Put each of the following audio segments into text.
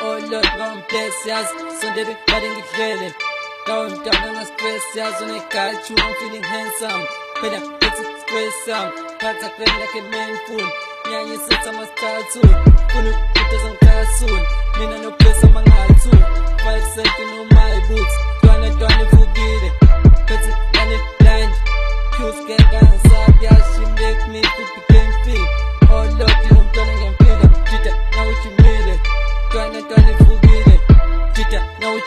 Olha vão preciosas São dele, para ninguém gele Don't down on as preciosas Onde cai, you I'm feeling handsome Pena, it's a expressão Canta, pera, que mindful Minha isso, são uma tatu Pulo, putas, um caçul Mina, não pensa, azul Five, selfie, no my boots Dona, dona, fugire Petit, dona, blind Cusque, cansa, viagem Make me, tudo pequeno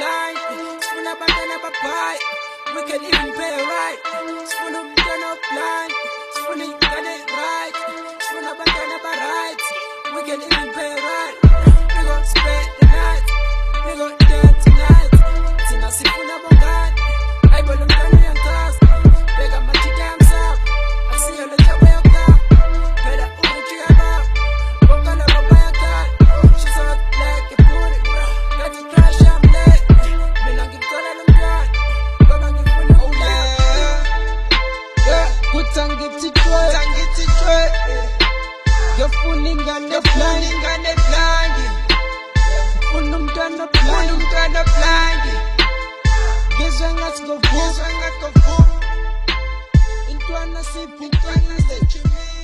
Like, spoon up and then up a bite. Wicked in pay right. Spoon up, turn up blind. Spoon it, get it right. Spoon up and then up a right. Wicked in tangititwe tangititwe ngiyofuna eh. ingane blind ingane blind ngifuna umntwana blind umntwana blind ngizwe ngathi ngovuka ngizwe ngathi ngovuka intwana siphi intwana zechimile